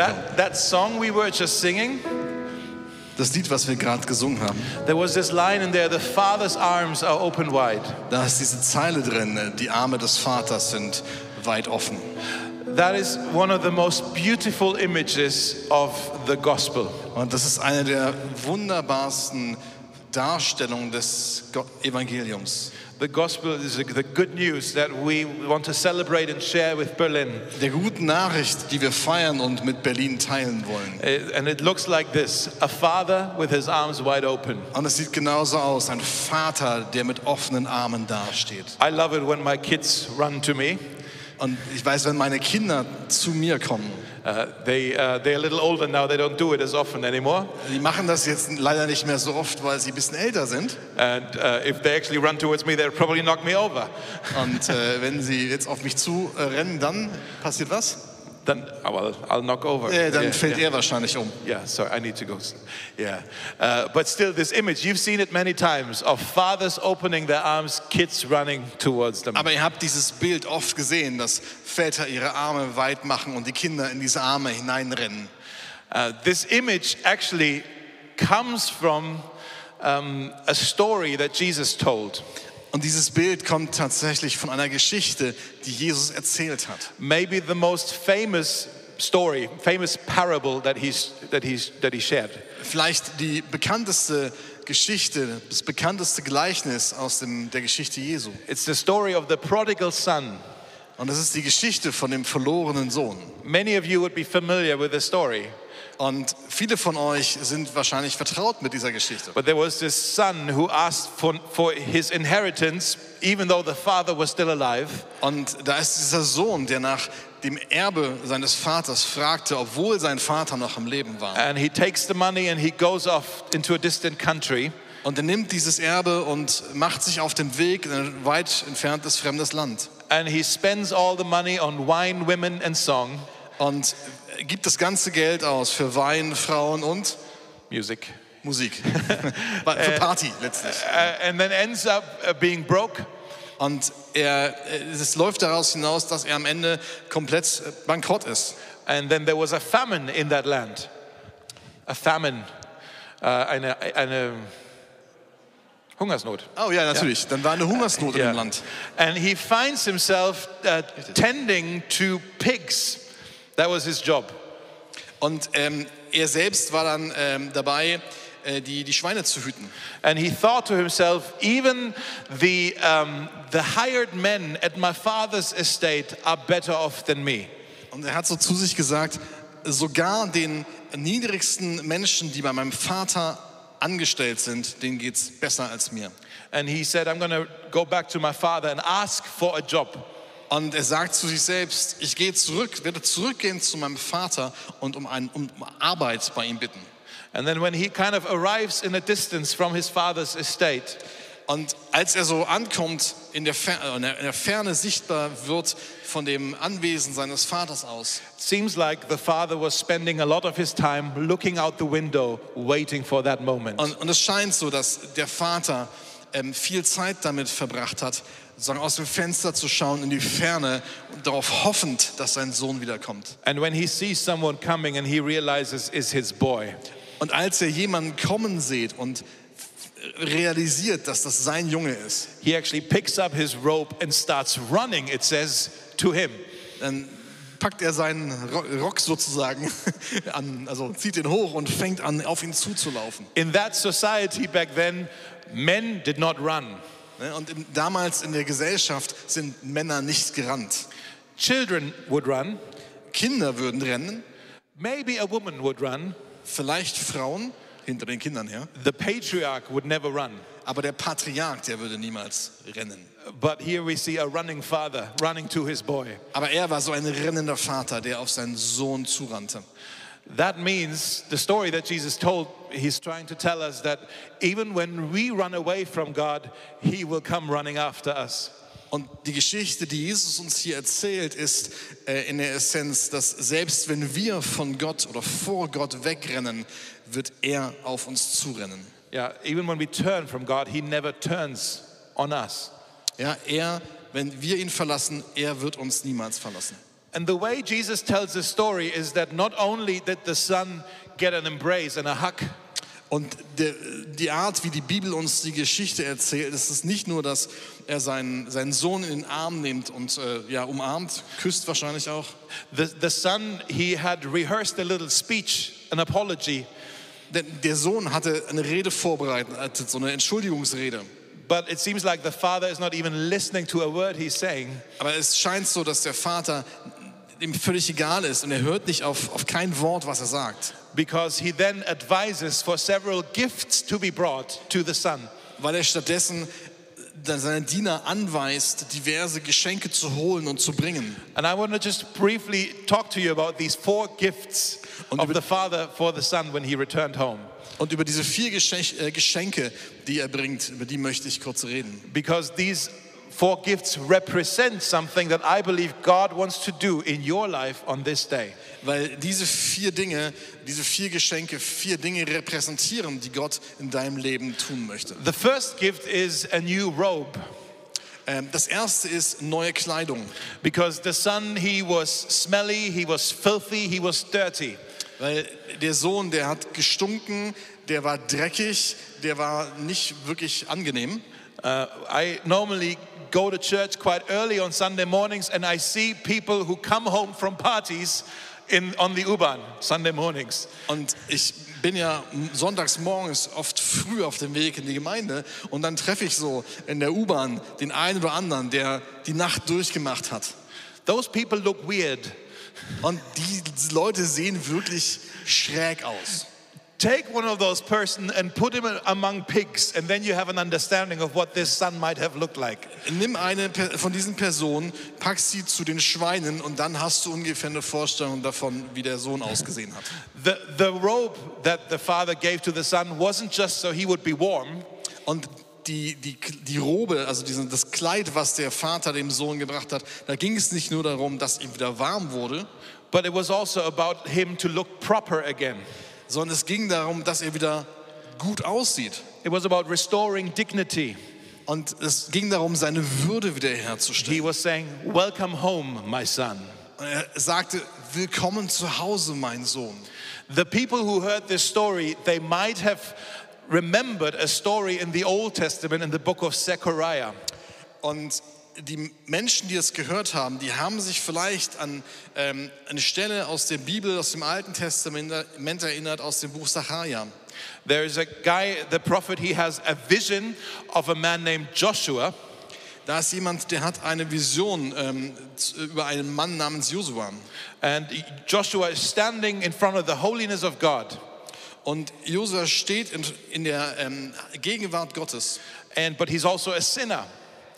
That, that song we were just singing, Das Lied, was wir gerade gesungen haben, there was this line in there the Father's arms are open wide. da ist diese Zeile drin, die Arme des Vaters sind weit offen. That is one of the most beautiful images of the gospel. Und das ist eine der wunderbarsten Darstellungen des Evangeliums. The gospel is the good news that we want to celebrate and share with Berlin. Der guten Nachricht, die wir feiern und mit Berlin teilen wollen. And it looks like this a father with his arms wide open. Und es sieht genauso aus, ein Vater, der mit offenen Armen dasteht. I love it when my kids run to me. Und ich weiß, wenn meine Kinder zu mir kommen, Uh, they, uh, they're a little older now, they don't do it as often anymore. die machen das jetzt leider nicht mehr so oft, weil sie ein bisschen älter sind. And uh, if they actually run towards me, they'll probably knock me over. Und äh, wenn sie jetzt auf mich zu äh, rennen, dann passiert was? Then, oh, well, I'll knock over. Äh, dann Yeah, fällt yeah. er wahrscheinlich um. Yeah, sorry, I need to go. Yeah. Uh, but still, this image, you've seen it many times of fathers opening their arms, kids running towards them. Aber ihr habt dieses Bild oft gesehen, dass Väter ihre Arme weit machen und die Kinder in diese Arme hineinrennen. Uh, this image actually comes from um, a story that Jesus told. Und dieses Bild kommt tatsächlich von einer Geschichte, die Jesus erzählt hat. Maybe the most famous story, famous parable that, he's, that, he's, that he shared. Vielleicht die bekannteste Geschichte, das bekannteste Gleichnis aus dem, der Geschichte Jesu. It's the story of the prodigal son. Und das ist die Geschichte von dem verlorenen Sohn. Many of you would be familiar with the story. Und viele von euch sind wahrscheinlich vertraut mit dieser Geschichte. But there was this son who asked for, for his inheritance, even though the father was still alive. Und da ist dieser Sohn, der nach dem Erbe seines Vaters fragte, obwohl sein Vater noch am Leben war. And he takes the money and he goes off into a distant country. Und er nimmt dieses Erbe und macht sich auf den Weg in ein weit entferntes fremdes Land. And he spends all the money on wine, women, and song, Und gibt das ganze Geld aus für Wein, Frauen und music, Musik. für Party letztlich. uh, and then ends up uh, being broke. Und er, es läuft daraus hinaus, dass er am Ende komplett äh, bankrott ist. And then there was a famine in that land. A famine, uh, eine, eine Hungersnot. Oh ja, natürlich. Dann war eine Hungersnot in Yeah. dem Land. And he finds himself uh, tending to pigs. That was his job. Und ähm, er selbst war dann ähm, dabei, äh, die, die Schweine zu hüten. And he thought to himself, even the, um, the hired men at my father's estate are better off than me. Und er hat so zu sich gesagt, sogar den niedrigsten Menschen, die bei meinem Vater angestellt sind, denen geht's besser als mir. And he said, I'm going to go back to my father and ask for a job. Und er sagt zu sich selbst, ich gehe zurück, werde zurückgehen zu meinem Vater und um, ein, um Arbeit bei ihm bitten. And then when he kind of arrives in a distance from his father's estate, Und als er so ankommt, in der, Fer äh, in der in der Ferne sichtbar wird von dem Anwesen seines Vaters aus, it seems like the father was spending a lot of his time looking out the window, waiting for that moment. Und, und es scheint so, dass der Vater ähm, viel Zeit damit verbracht hat, sozusagen aus dem Fenster zu schauen in die Ferne und darauf hoffend, dass sein Sohn wiederkommt. And when he sees someone coming and he realizes is his boy, Und als er jemanden kommen sieht und realisiert, dass das sein Junge ist, he actually picks up his rope and starts running, it says, to him. dann packt er seinen Ro- Rock sozusagen an, also zieht ihn hoch und fängt an, auf ihn zuzulaufen. In that society back then, men did not run. Ne, Und im, damals in der Gesellschaft sind Männer nicht gerannt. Children would run, Kinder würden rennen, maybe a woman would run, vielleicht Frauen hinter den Kindern her. the patriarch would never run. Aber der Patriarch, der würde niemals rennen. But here we see a running father running to his boy. Aber er war so ein rennender Vater, der auf seinen Sohn zurannte. That means the story that Jesus told, he's trying to tell us that even when we run away from God, he will come running after us. Und die Geschichte, die Jesus uns hier erzählt, ist äh, in der Essenz, dass selbst wenn wir von Gott oder vor Gott wegrennen, wird er auf uns zurennen. Yeah, even when we turn from God, he never turns on us. Ja, er, wenn wir ihn verlassen, er wird uns niemals verlassen. And the way Jesus tells the story is that not only did the son get an embrace and a hug, Und der, die Art, wie die Bibel uns die Geschichte erzählt, ist es nicht nur, dass er seinen, seinen Sohn in den Arm nimmt und äh, ja, umarmt, küsst wahrscheinlich auch. the, the son, he had rehearsed a little speech, an apology, Denn der Sohn hatte eine Rede vorbereitet, so eine Entschuldigungsrede. but it seems like the father is not even listening to a word he's saying. Aber es scheint so, dass der Vater ihm völlig egal ist und er hört nicht auf, auf kein Wort, was er sagt. because he then advises for several gifts to be brought to the son. Weil er stattdessen dann seine Diener anweist, diverse Geschenke zu holen und zu bringen. And I want to just briefly talk to you about these four gifts Und of über- the father for the son when he returned home. Und über diese vier äh, Geschenke, die er bringt, über die möchte ich kurz reden. Because these four gifts represent something that I believe God wants to do in your life on this day. Weil diese vier Dinge, diese vier Geschenke, vier Dinge repräsentieren, die Gott in deinem Leben tun möchte. The first gift is a new robe. Ähm, Das erste ist neue Kleidung. Because the son, he was smelly, he was filthy, he was dirty. Weil der Sohn, der hat gestunken, der war dreckig, der war nicht wirklich angenehm. Uh, I normally go to church quite early on Sunday mornings and I see people who come home from parties in, on the U-Bahn Sunday mornings. Und ich bin ja sonntags morgens oft früh auf dem Weg in die Gemeinde und dann treffe ich so in der U-Bahn den einen oder anderen, der die Nacht durchgemacht hat. Those people look weird. Und die Leute sehen wirklich schräg aus. Take one of those person and put him among pigs and then you have an understanding of what this son might have looked like. Nimm eine von diesen Personen, pack sie zu den Schweinen und dann hast du ungefähr eine Vorstellung davon, wie der Sohn ausgesehen hat. The, the robe that the father gave to the son wasn't just so he would be warm, Und die, die, die Robe, also diesen, das Kleid, was der Vater dem Sohn gebracht hat, da ging es nicht nur darum, dass ihm wieder warm wurde, but it was also about him to look proper again. Sondern es ging darum, dass er wieder gut aussieht. It was about restoring dignity. Und es ging darum, seine Würde wiederherzustellen. He was saying, Welcome home, my son. Und er sagte, willkommen zu Hause, mein Sohn. The people who heard this story, they might have remembered a story in the Old Testament in the book of Zechariah. Und die Menschen, die es gehört haben, die haben sich vielleicht an ähm, eine Stelle aus der Bibel, aus dem Alten Testament erinnert, aus dem Buch Sacharja. There is a guy, the prophet, he has a vision of a man named Joshua. Da ist jemand, der hat eine Vision ähm, über einen Mann namens Josua. And Joshua is standing in front of the holiness of God. Und Josua steht in, in der ähm, Gegenwart Gottes. And, but he's also a sinner.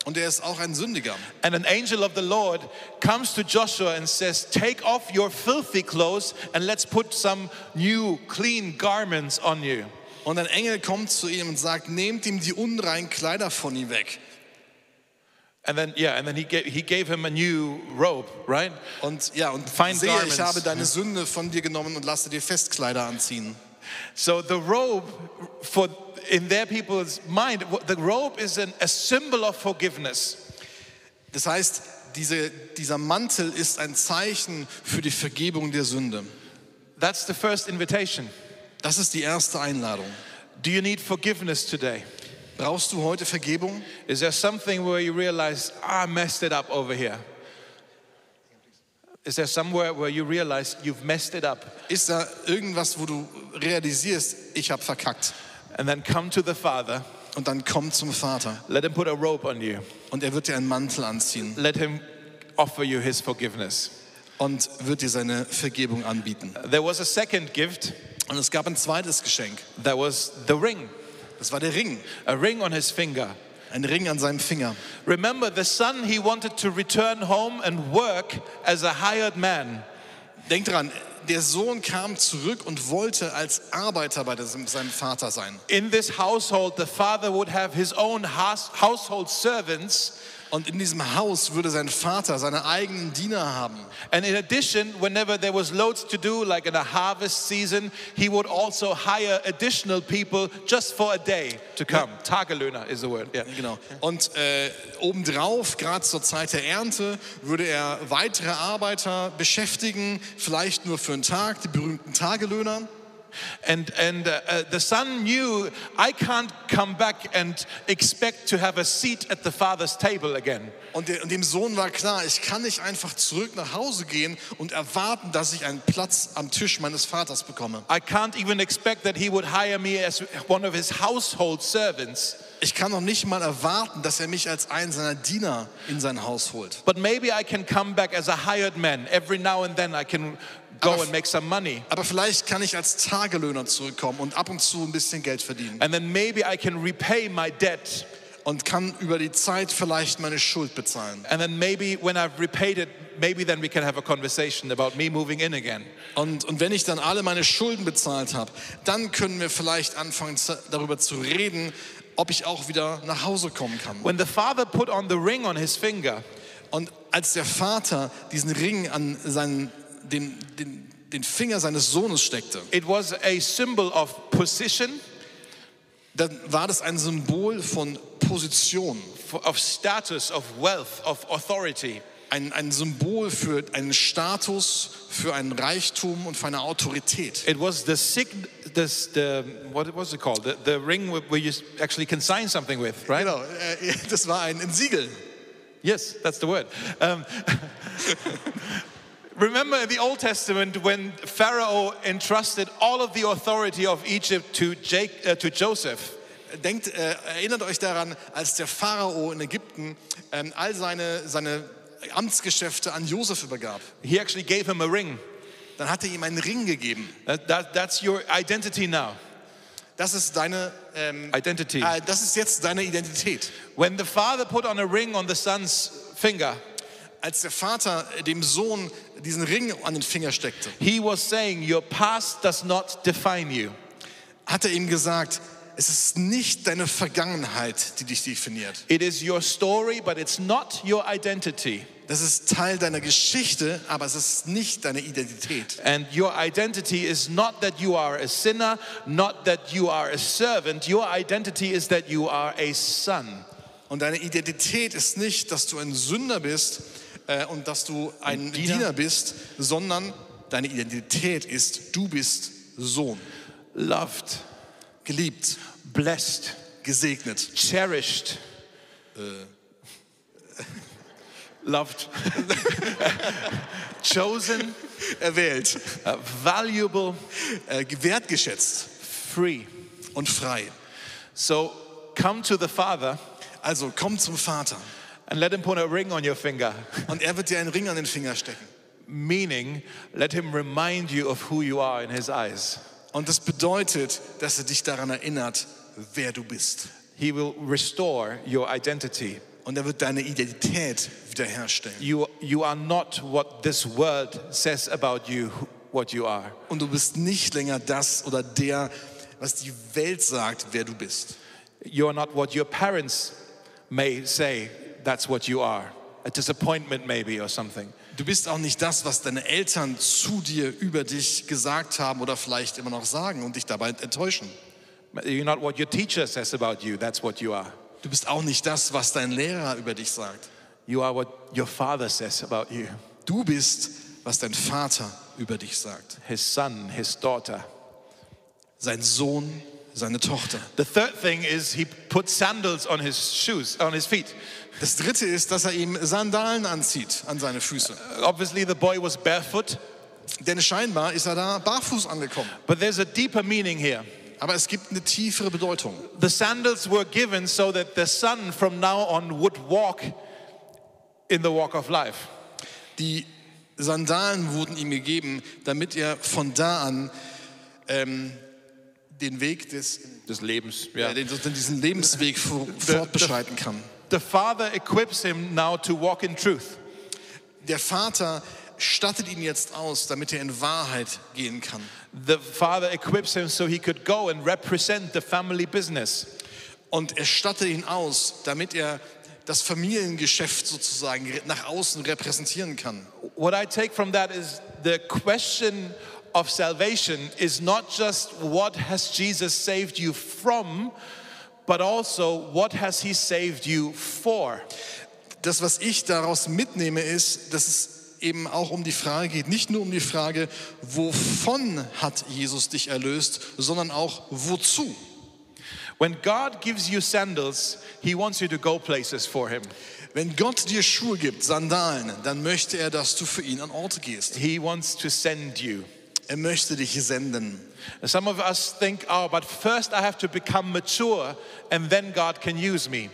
Und er ist auch ein Sündiger. And an angel of the Lord comes to Joshua and says, Take off your filthy clothes and let's put some new, clean garments on you. Und ein Engel kommt zu ihm und sagt, nehmt ihm die unreinen Kleider von ihm weg. And then, yeah, and then he gave, he gave him a new robe, right? Und ja, und Fine sehe, garments. ich habe deine Sünde von dir genommen und lasse dir Festkleider anziehen. So the robe, for in their people's mind, the robe is an, a symbol of forgiveness. Das heißt, diese, dieser Mantel ist ein Zeichen für die Vergebung der Sünde. That's the first invitation. Das ist die erste Einladung. Do you need forgiveness today? Brauchst du heute Vergebung? Is there something where you realize, "Ah, I messed it up over here? Is there somewhere where you realize you've messed it up? Ist da irgendwas, wo du realisierst, ich habe verkackt? And then come to the Father, Und dann komm zum Vater let Him put a robe on you, und er wird dir einen Mantel anziehen let Him offer you His forgiveness. und wird dir seine Vergebung anbieten. There was a second gift, Und es gab ein zweites Geschenk. that was the ring, Das war der Ring. a ring on his finger. Ein Ring an seinem Finger. Remember, the son, he wanted to return home and work as a hired man. Denk dran, der Sohn kam zurück und wollte als Arbeiter bei seinem Vater sein. In this household, the father would have his own house, household servants, Und in diesem Haus würde sein Vater seine eigenen Diener haben. And in addition, whenever there was loads to do, like in a harvest season, he would also hire additional people just for a day to come. Tagelöhner is the word. Yeah. Genau. Und äh, obendrauf, gerade zur Zeit der Ernte, würde er weitere Arbeiter beschäftigen, vielleicht nur für einen Tag, die berühmten Tagelöhner. And, and uh, uh, the son knew, I can't come back and expect to have a seat at the father's table again. Und, der, und dem Sohn war klar, ich kann nicht einfach zurück nach Hause gehen und erwarten, dass ich einen Platz am Tisch meines Vaters bekomme. I can't even expect that he would hire me as one of his household servants. Ich kann noch nicht mal erwarten, dass er mich als einen seiner Diener in sein Haus holt. But maybe I can come back as a hired man. Every now and then I can go Aber- and make some money. Aber vielleicht kann ich als Tagelöhner zurückkommen und ab und zu ein bisschen Geld verdienen And then maybe I can repay my debt. und kann über die Zeit vielleicht meine Schuld bezahlen. And then maybe when I've repaid it, maybe then we can have a conversation about me moving in again. Und, und wenn ich dann alle meine Schulden bezahlt habe, dann können wir vielleicht anfangen darüber zu reden, ob ich auch wieder nach Hause kommen kann. When the father put on the ring on his finger, Und als der Vater diesen Ring an seinen, den, den, den Finger seines Sohnes steckte, it was a symbol of position, dann war das ein Symbol von Position, of status, of wealth, of authority. ein, ein Symbol für einen Status, für einen Reichtum und für eine Autorität. It was the sign, this, the what was it called? The, the ring where you actually can sign something with, right? Genau, äh, das war ein, ein Siegel. Yes, that's the word. Um, remember in the Old Testament when Pharaoh entrusted all of the authority of Egypt to, Jake, uh, to Joseph. Denkt, äh, erinnert euch daran, als der Pharao in Ägypten ähm, all seine, seine Amtsgeschäfte an Josef übergab. He actually gave him a ring. Dann hat er ihm einen Ring gegeben. That, that, that's your identity now. Das ist deine, ähm, Identity. äh, das ist jetzt deine Identität. When the father put on a ring on the son's finger, Als der Vater dem Sohn diesen Ring an den Finger steckte, he was saying, Your past does not define you. hat er ihm gesagt, es ist nicht deine Vergangenheit, die dich definiert. It is your story, but it's not your identity. Das ist Teil deiner Geschichte, aber es ist nicht deine Identität. And your identity is not that you are a sinner, not that you are a servant. Your identity is that you are a son. Und deine Identität ist nicht, dass du ein Sünder bist äh, und dass du ein Diener. Diener bist, sondern deine Identität ist, du bist Sohn, Loved, geliebt, blessed, gesegnet, cherished. Loved, chosen, erwählt, uh, valuable, äh, wertgeschätzt. Free. und frei. So come to the Father. Also komm zum Vater and let him put a ring on your finger, und er wird dir einen Ring an den Finger stecken. meaning let him remind you of who you are in his eyes. Und das bedeutet, dass er dich daran erinnert, wer du bist. He will restore your identity. Und er wird deine Identität wiederherstellen. You, you are not what this world says about you, what you are. Und du bist nicht länger das oder der, was die Welt sagt, wer du bist. You are not what your parents may say, that's what you are. A disappointment, maybe, or something. Du bist auch nicht das, was deine Eltern zu dir über dich gesagt haben oder vielleicht immer noch sagen und dich dabei enttäuschen. You're not what your teacher says about you, that's what you are. Du bist auch nicht das, was dein Lehrer über dich sagt. You are what your father says about you, Du bist, was dein Vater über dich sagt. his son, his daughter. Sein Sohn, seine Tochter. The third thing is he put sandals on his shoes, on his feet. Das dritte ist, dass er ihm Sandalen anzieht an seine Füße. Obviously, the boy was barefoot, Denn scheinbar ist er da barfuß angekommen. but there's a deeper meaning here. Aber es gibt eine tiefere Bedeutung. The sandals were given so that the son from now on would walk in the walk of life. Die Sandalen wurden ihm gegeben, damit er von da an ähm, den Weg des, Des Lebens, äh, den, diesen Lebensweg fortbeschreiten kann. The father equips him now to walk in truth. Der Vater stattet ihn jetzt aus, damit er in Wahrheit gehen kann. The father equips him so he could go and represent the family business. Und er stattet ihn aus, damit er das Familiengeschäft sozusagen nach außen repräsentieren kann. What I take from that is the question of salvation is not just what has Jesus saved you from, but also what has he saved you for. Das, was ich daraus mitnehme, ist, dass es eben auch um die Frage geht, nicht nur um die Frage, wovon hat Jesus dich erlöst, sondern auch wozu. When God gives you sandals, he wants you to go places for him. Wenn Gott dir Schuhe gibt, Sandalen, dann möchte er, dass du für ihn an Orte gehst. He wants to send you. Er möchte dich senden. Some of us think, oh, but first I have to become mature and then God can use me.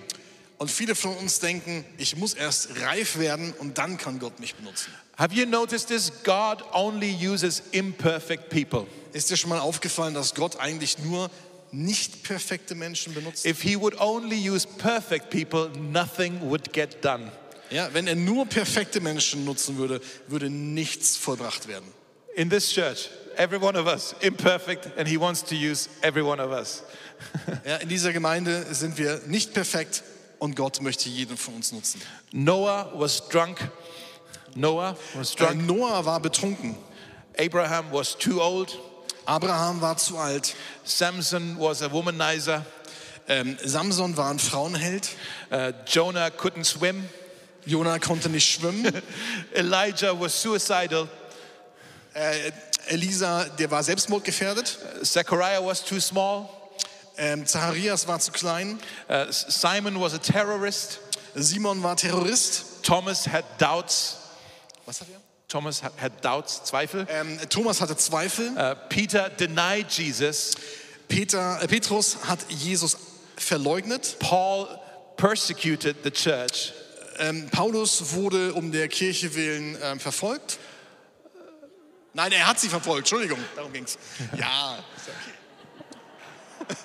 Und viele von uns denken, ich muss erst reif werden und dann kann Gott mich benutzen. Have you noticed this? God only uses imperfect people. Ist dir schon mal aufgefallen, dass Gott eigentlich nur nicht perfekte Menschen benutzt? If he would only use perfect people, nothing would get done. Ja, wenn er nur perfekte Menschen nutzen würde, würde nichts vollbracht werden. In this church, every one of us imperfect and he wants to use every one of us. Ja, in dieser Gemeinde sind wir nicht perfekt und Gott möchte jeden von uns nutzen. Noah was drunk. Noah was Äh, drunk. Noah war betrunken. Abraham was too old. Abraham war zu alt. Samson was a womanizer. Ähm, Samson war ein Frauenheld. Uh, Jonah couldn't swim. Jonah konnte nicht schwimmen. Elijah was suicidal. Äh, Elisa, der war selbstmordgefährdet. Zechariah was too small. Ähm, Zacharias war zu klein. Uh, Simon was a terrorist. Simon war Terrorist. Thomas had doubts. Was hat er? Thomas ha- had doubts, Zweifel. Ähm, Thomas hatte Zweifel. Uh, Peter denied Jesus. Peter, äh, Petrus hat Jesus verleugnet. Paul persecuted the church. Ähm, Paulus wurde um der Kirche willen ähm, verfolgt. Nein, er hat sie verfolgt. Entschuldigung, darum ging's. Ja, ist ja okay.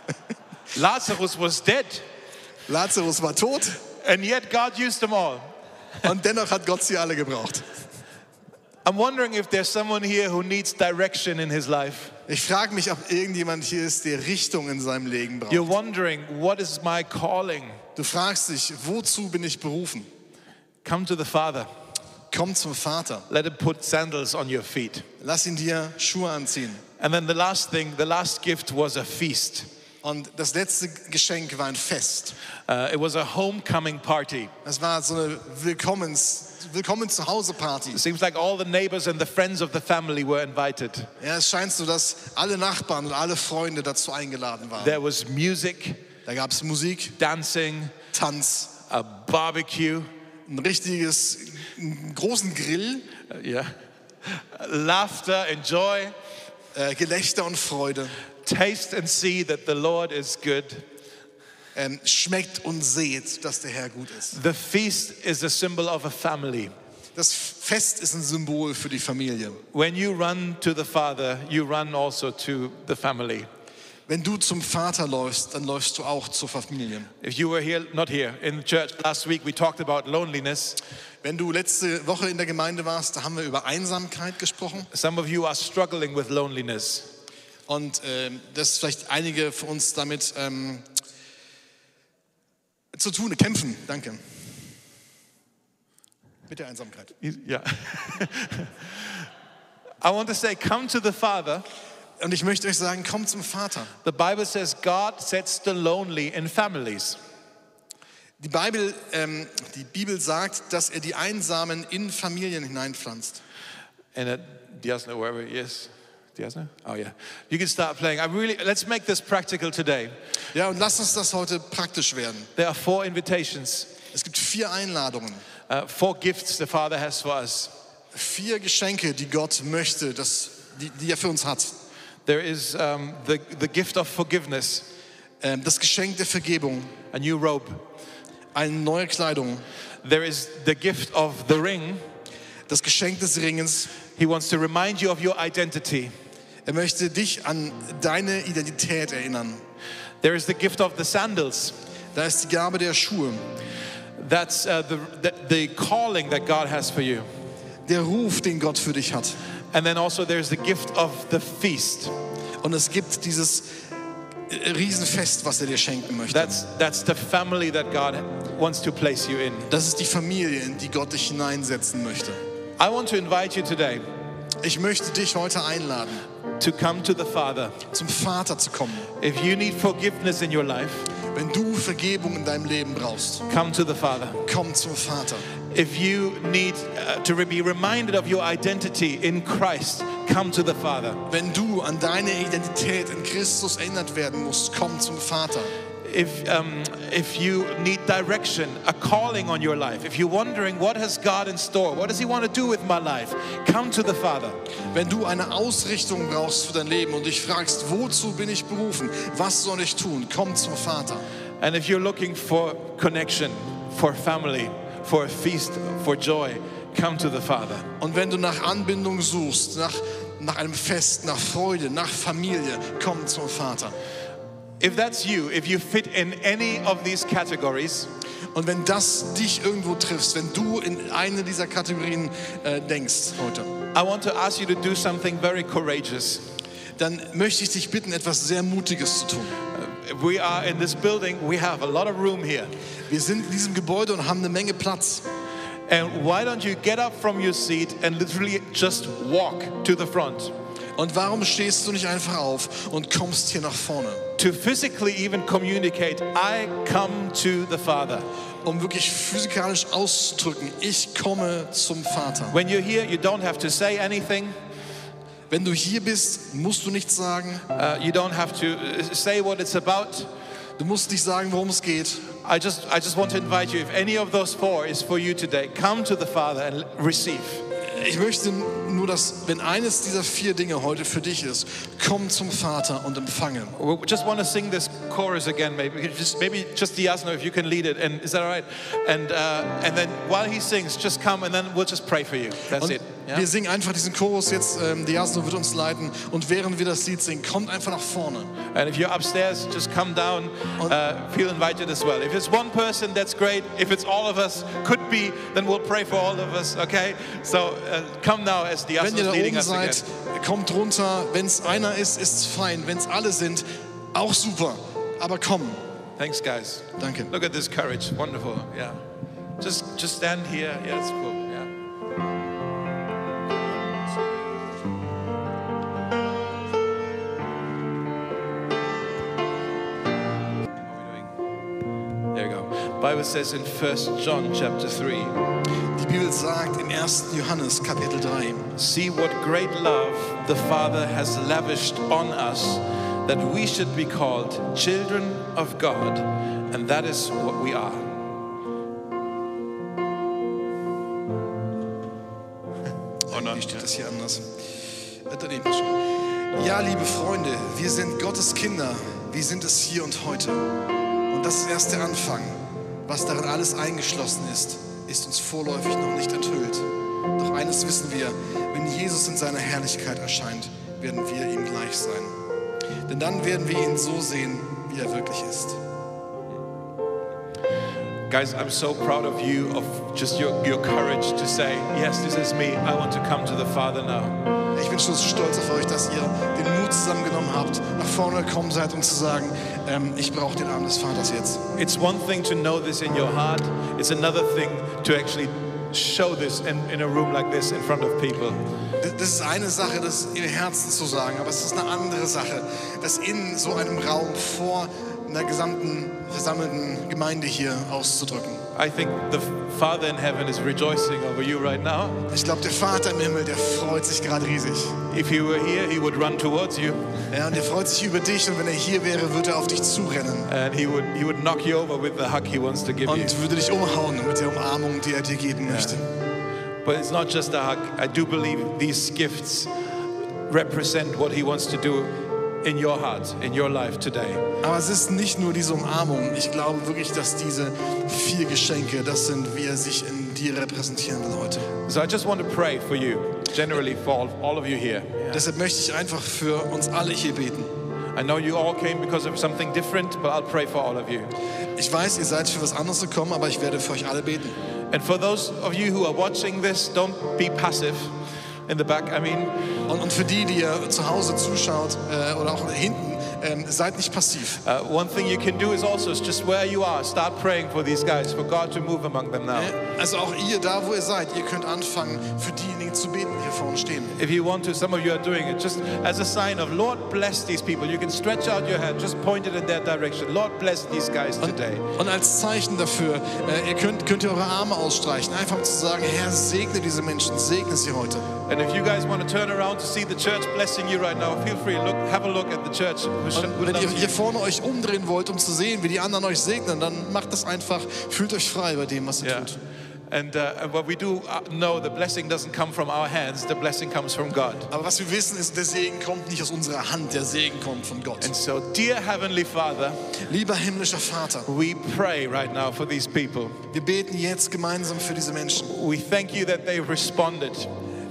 Lazarus was dead, Lazarus war tot and yet God used them all. und dennoch hat Gott sie alle gebraucht. I'm wondering if there's someone here who needs direction in his life. Ich frage mich, ob irgendjemand hier ist, der Richtung in seinem Leben braucht. You're wondering, what is my calling? Du fragst dich, wozu bin ich berufen? Come to the Father. Komm zum Vater. Let him put sandals on your feet. Lass ihn dir Schuhe anziehen. And then the last thing, the last gift was a feast. Und das letzte Geschenk war ein Fest. Uh, it was a homecoming party. Das war so eine Willkommens, Willkommen zu Hause Party. It seems like all the neighbors and the friends of the family were invited. Ja, es scheint so, dass alle Nachbarn und alle Freunde dazu eingeladen waren. There was music, Da gab es Musik, dancing, Tanz, a barbecue, ein richtiges, einen großen Grill, yeah, laughter and joy. äh, Gelächter und Freude. Taste and see that the Lord is good. Ähm, schmeckt und seht, dass der Herr gut ist. The feast is a symbol of a family. Das Fest ist ein Symbol für die Familie. When you run to the Father, you run also to the family. Wenn du zum Vater läufst, dann läufst du auch zur Familie. If you were here, not here, in church last week, we talked about loneliness. Wenn du letzte Woche in der Gemeinde warst, da haben wir über Einsamkeit gesprochen. Some of you are struggling with loneliness. Und ähm, dass vielleicht einige von uns damit ähm, zu tun, kämpfen. Danke. Mit der Einsamkeit. Yeah. I want to say, come to the Father. Und ich möchte euch sagen, kommt zum Vater. The Bible says God sets the lonely in families. Die Bibel, ähm, die Bibel sagt, dass er die Einsamen in Familien hineinpflanzt. And uh, Diasna, wherever he is. Diasna? Oh, yeah. You can start playing. I really, let's make this practical today. Ja, und lasst uns das heute praktisch werden. There are four invitations, Es gibt vier Einladungen, uh, four gifts the Father has for us. vier Geschenke, die Gott möchte, dass, die, die er für uns hat. There is um, the, the gift of forgiveness, Ähm, das Geschenk der Vergebung, a new robe. eine neue Kleidung, There is the gift of the ring. das Geschenk des Ringens. He wants to remind you of your identity. Er möchte dich an deine Identität erinnern. There is the gift of the sandals. Da ist die Gabe der Schuhe, That's uh, the, the, the calling that God has for you. der Ruf, den Gott für dich hat. And then also there's the gift of the feast. Und es gibt dieses, äh, Riesenfest, was er dir schenken möchte. That's, that's the family that God wants to place you in. Das ist die Familie, in die Gott dich hineinsetzen möchte. I want to invite you today Ich möchte dich heute einladen, to come to the Father. zum Vater zu kommen. If you need forgiveness in your life, Wenn du Vergebung in deinem Leben brauchst, come to the Father. komm zum Vater. If you need uh, to be reminded of your identity in Christ, come to the Father. Wenn du an deine Identität in Christus erinnert werden musst, komm zum Vater. If, um, if you need direction, a calling on your life, if you're wondering what has God in store, what does He want to do with my life, come to the Father. Wenn du eine Ausrichtung brauchst für dein Leben und dich fragst, wozu bin ich berufen, was soll ich tun, komm zum Vater. And if you're looking for connection, for family, for a feast, for joy, come to the Father. Und wenn du nach Anbindung suchst, nach, nach einem Fest, nach Freude, nach Familie, komm zum Vater. If that's you, if you fit in any of these categories, Und wenn das dich irgendwo triffst, wenn du in eine dieser Kategorien äh, denkst heute, I want to ask you to do something very courageous. dann möchte ich dich bitten, etwas sehr Mutiges zu tun. We are in this building, we have a lot of room here. Wir sind in diesem Gebäude und haben eine Menge Platz. And why don't you get up from your seat and literally just walk to the front? Und warum stehst du nicht einfach auf und kommst hier nach vorne, To physically even communicate, I come to the Father. um wirklich physikalisch auszudrücken, ich komme zum Vater. When you're here, you don't have to say anything. Wenn du hier bist, musst du nichts sagen. Uh, you don't have to uh, say what it's about. Du musst nicht sagen, worum es geht. I just, I just want to invite you, if any of those four is for you today, come to the Father and receive. Ich möchte nur, dass, wenn eines dieser vier Dinge heute für dich ist, komm zum Vater und empfange. We just want to sing this chorus again, maybe just maybe just Diasno, if you can lead it, and is that all right? And uh, and then while he sings, just come, and then we'll just pray for you. That's Und it. Yeah? wir singen einfach diesen Chorus jetzt, ähm, Diasno wird uns leiten und während wir das Lied singen, kommt einfach nach vorne. And if you're upstairs, just come down. Uh, feel invited as well. If it's one person, that's great. If it's all of us, could be, then we'll pray for all of us. Okay? So uh, come now as Diasno Wenn ihr da oben seid, kommt runter. Wenn es einer ist, ist es fein. Wenn es alle sind, auch super. Aber komm. Thanks, guys. Danke. Look at this courage. Wonderful. Yeah. Just just stand here. Yeah, it's cool. Bible says in 1 John chapter 3, Die Bibel sagt in 1. Johannes Kapitel 3, see what great love the Father has lavished on us that we should be called children of God, and that is what we are. Oh no. Wie steht das hier anders? Äh. Ja, liebe Freunde, wir sind Gottes Kinder. Wir sind es hier und heute. Und das ist erst der Anfang. Was darin alles eingeschlossen ist, ist uns vorläufig noch nicht enthüllt. Doch eines wissen wir, wenn Jesus in seiner Herrlichkeit erscheint, werden wir ihm gleich sein. Denn dann werden wir ihn so sehen, wie er wirklich ist. Guys, I'm so proud of you, of just your, your courage to say, Yes, this is me. I want to come to the Father now. Ich bin schon so stolz auf euch, dass ihr den Mut zusammengenommen habt, nach vorne gekommen seid und zu sagen, ähm, ich brauche den Arm des Vaters jetzt. It's one thing to know this in your heart, it's another thing to actually show this in, in a room like this in front of people. Das ist eine Sache, das im Herzen zu sagen, aber es ist eine andere Sache, das in so einem Raum vor einer gesamten versammelten Gemeinde hier auszudrücken. I think the Father in heaven is rejoicing over you right now. Ich glaube, der Vater im Himmel, der freut sich gerade riesig. If he were here, he would run towards you Ja, und er freut sich über dich und wenn er hier wäre, würde er auf dich zurennen and he would, he would knock you over with the hug he wants to give you. und würde dich umhauen mit der Umarmung, die er dir geben möchte. But it's not just a hug. I do believe these gifts represent what he wants to do in your heart, in your life today. Aber es ist nicht nur diese Umarmung. Ich glaube wirklich, dass diese vier Geschenke, das sind, wie er sich in dir repräsentieren will heute. So I just want to pray for you, generally for all, all of you here. Deshalb möchte ich einfach für uns alle hier beten. I know you all came because of something different, but I'll pray for all of you. Ich weiß, ihr seid für was anderes gekommen, aber ich werde für euch alle beten. And for those of you who are watching this, don't be passive in the back. I mean, Und, und für die, die ihr zu Hause zuschaut äh, oder auch hinten, ähm, seid nicht passiv. Uh, one thing you can do is also is just where you are, start praying for these guys, for God to move among them now. Also auch ihr, da wo ihr seid, ihr könnt anfangen, für diejenigen zu beten, vorne stehen. If you want to, some of you are doing it just as a sign of Lord bless these people. You can stretch out your hand, just point it in their direction. Lord bless these guys today. Und als Zeichen dafür, äh, ihr könnt, könnt ihr eure Arme ausstreichen, einfach um zu sagen, Herr, segne diese Menschen, segne sie heute. And if you guys want to turn around to see the church blessing you right now, feel free. Look, have a look at the church who Wenn ihr hier vorne euch umdrehen wollt, um zu sehen, wie die anderen euch segnen, dann macht das einfach, fühlt euch frei bei dem, was ihr Yeah. tut. And, uh, what we do uh, know, the blessing doesn't come from our hands. The blessing comes from God. Aber was wir wissen ist, der Segen kommt nicht aus unserer Hand, der Segen kommt von Gott. And so, dear Heavenly Father, Lieber himmlischer Vater, we pray right now for these people. wir beten jetzt gemeinsam für diese Menschen. We thank you that they responded.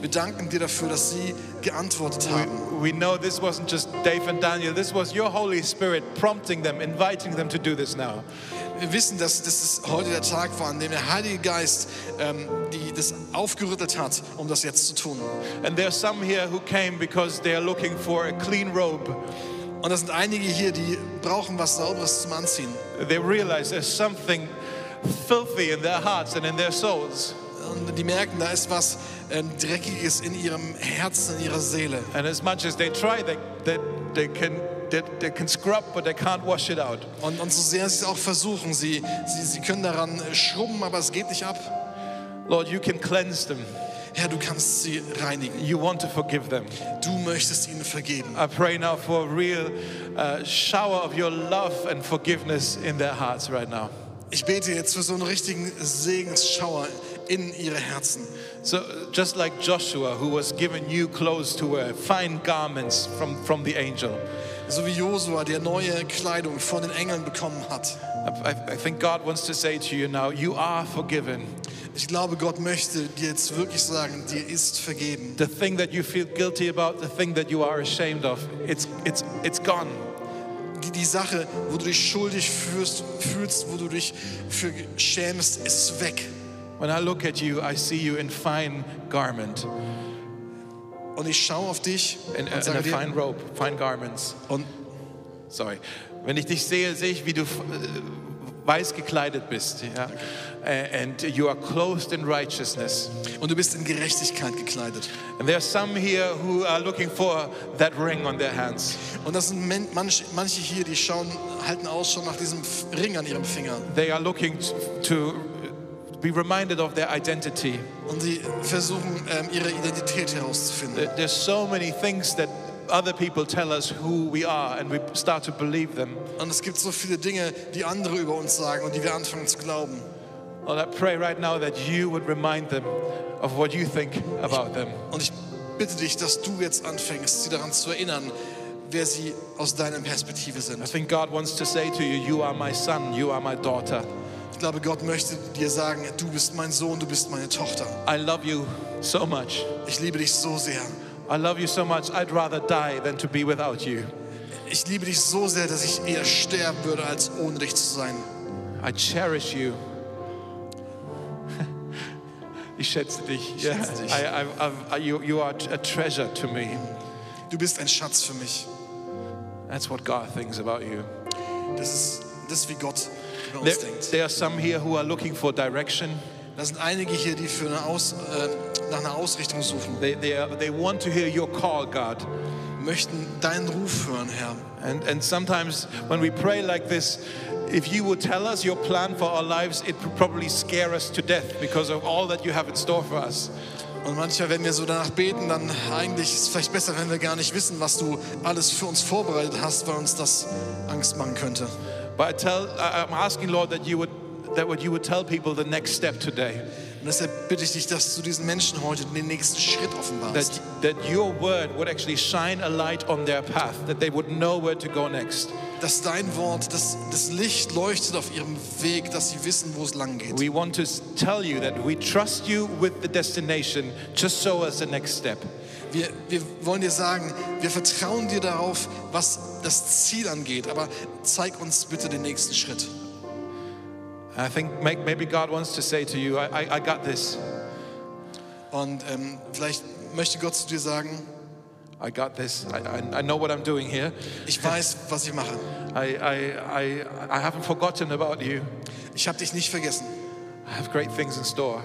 Wir danken dir dafür, dass sie geantwortet haben. We know this wasn't just Dave and Daniel, this was your Holy Spirit prompting them, inviting them to do this now. Wir wissen, dass, dass es heute der Tag war, an dem der Heilige Geist ähm, die, das aufgerüttelt hat, um das jetzt zu tun. And there are some here who came because they are looking for a clean robe. Und da sind einige hier, die brauchen was Sauberes zum Anziehen. They realize there's something filthy in their hearts and in their souls. Und die merken, da ist was ähm, Dreckiges in ihrem Herzen, in ihrer Seele. And as much as they try, they, they, they, can, they, they can scrub, but they can't wash it out. Und, und so sehr sie es auch versuchen, sie, sie, sie können daran schrubben, aber es geht nicht ab. Lord, you can cleanse them. Herr, du kannst sie reinigen. You want to forgive them. Du möchtest ihnen vergeben. I pray now for a real uh, shower of your love and forgiveness in their hearts right now. Ich bete jetzt für so einen richtigen Segensschauer in ihre Herzen. So, just like Joshua, who was given new clothes to wear, fine garments from, from the angel, So wie Josua, der neue Kleidung von den Engeln bekommen hat. I, I think God wants to say to you now, you are forgiven. Ich glaube, Gott möchte dir jetzt wirklich sagen, dir ist vergeben. The thing that you feel guilty about, the thing that you are ashamed of, it's, it's, it's gone. Die, die Sache, wo du dich schuldig fühlst, fühlst, wo du dich für schämst, ist weg. When I look at you, I see you in fine garment, Und ich schaue auf dich in, und in a sage fine robe, fine garments. und, Sorry. Wenn ich dich sehe, sehe ich, wie du äh, weiß gekleidet bist. Ja? And you are clothed in righteousness. und du bist in Gerechtigkeit gekleidet. And there are some here who are looking for that ring on their hands. Und das sind men- manch, manche hier, die schauen, halten Ausschau nach diesem Ring an ihrem Finger. They are looking to be reminded of their identity. Und sie versuchen, ähm, ihre Identität herauszufinden. There- There's so many things that other people tell us who we are, and we start to believe them. Und es gibt so viele Dinge, die andere über uns sagen und die wir anfangen zu glauben. Lord, I pray right now that you would remind them of what you think about them. Und ich bitte dich, dass du jetzt anfängst, sie daran zu erinnern, wer sie aus deiner Perspektive I sind. think God wants to say to you, You are my son, you are my daughter. Ich glaube, Gott möchte dir sagen, du bist mein Sohn, du bist meine Tochter. I love you so much. Ich liebe dich so sehr. I love you so much, I'd rather die than to be without you. Ich liebe dich so sehr, dass ich eher sterben würde, als ohne dich zu sein. I cherish you. Ich schätze dich. Yeah. schätze dich. I, I, I, you, you are a treasure to me. Du bist ein Schatz für mich. That's what God thinks about you. Das ist das, wie Gott There, uns denkt. there are some here who are looking for direction. Da sind einige hier, die für eine Aus, äh, nach einer Ausrichtung suchen, They, they, are, they want to hear your call, God. möchten deinen Ruf hören, Herr. And, and sometimes when we pray like this, if you would tell us your plan for our lives, it would probably scare us to death because of all that you have in store for us. Und manchmal, wenn wir so danach beten, dann eigentlich ist es vielleicht besser, wenn wir gar nicht wissen, was du alles für uns vorbereitet hast, weil uns das Angst machen könnte. But I tell, I'm asking, Lord, that you would, that what you would tell people the next step today. Und deshalb bitte ich dich, dass du diesen Menschen heute den nächsten Schritt That, offenbarst. that your word would actually shine a light on their path, that they would know where to go next. Dass dein Wort, das, das Licht leuchtet auf ihrem Weg, dass sie wissen, wo es lang geht. We want to tell you that we trust you with the destination. Just show us the next step. Wir, wir wollen dir sagen, wir vertrauen dir darauf, was das Ziel angeht, aber zeig uns bitte den nächsten Schritt. I think may- maybe God wants to say to you, I, I, I got this. Und ähm, vielleicht möchte Gott zu dir sagen, I got this. I, I know what I'm doing here. Ich weiß, was ich mache. I, I, I, I haven't forgotten about you. Ich habe dich nicht vergessen. I have great things in store.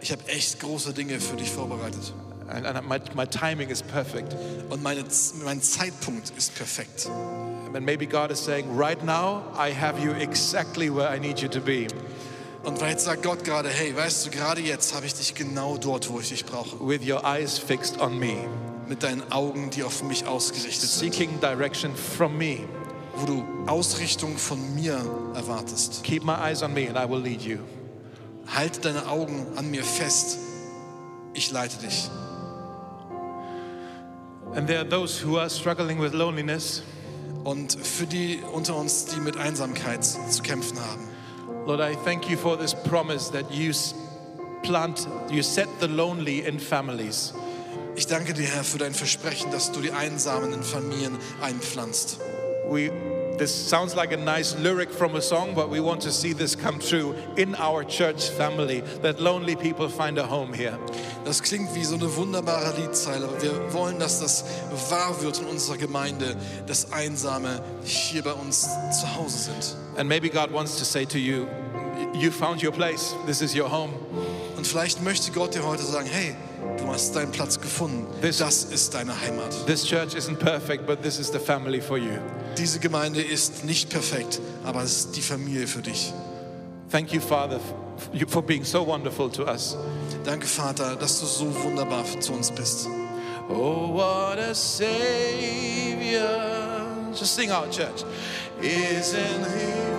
Ich habe echt große Dinge für dich vorbereitet. And, and my, my timing is perfect. Und meine, mein Zeitpunkt ist perfekt. And maybe God is saying, right now, I have you exactly where I need you to be. Und vielleicht sagt Gott gerade, hey, weißt du, gerade jetzt habe ich dich genau dort, wo ich dich brauche. with your eyes fixed on me, Mit deinen Augen, die auf mich ausgerichtet sind. seeking direction from me. Wo du Ausrichtung von mir erwartest. Keep my eyes on me and I will lead you. Halte deine Augen an mir fest. Ich leite dich. And there are those who are struggling with loneliness. Und für die unter uns, die mit Einsamkeit zu kämpfen haben. Lord, I thank you for this promise that you plant, you set the lonely in families. Ich danke dir, Herr, für dein Versprechen, dass du die Einsamen in Familien einpflanzt. We, this sounds like a nice lyric from a song, but we want to see this come true in our church family, that lonely people find a home here. Das klingt wie so eine wunderbare Liedzeile, aber wir wollen, dass das wahr wird in unserer Gemeinde, dass Einsame hier bei uns zu Hause sind. And maybe God wants to say to you, you found your place, this is your home. Und vielleicht möchte Gott dir heute sagen, hey, du hast deinen Platz gefunden. This- Das ist deine Heimat. This church isn't perfect, but this is the family for you. Diese Gemeinde ist nicht perfekt, aber es ist die Familie für dich. Thank you, Father, for being so wonderful to us. Danke, Vater, dass du so wunderbar zu uns bist. Oh, what a Savior. Just sing out, church. Isn't He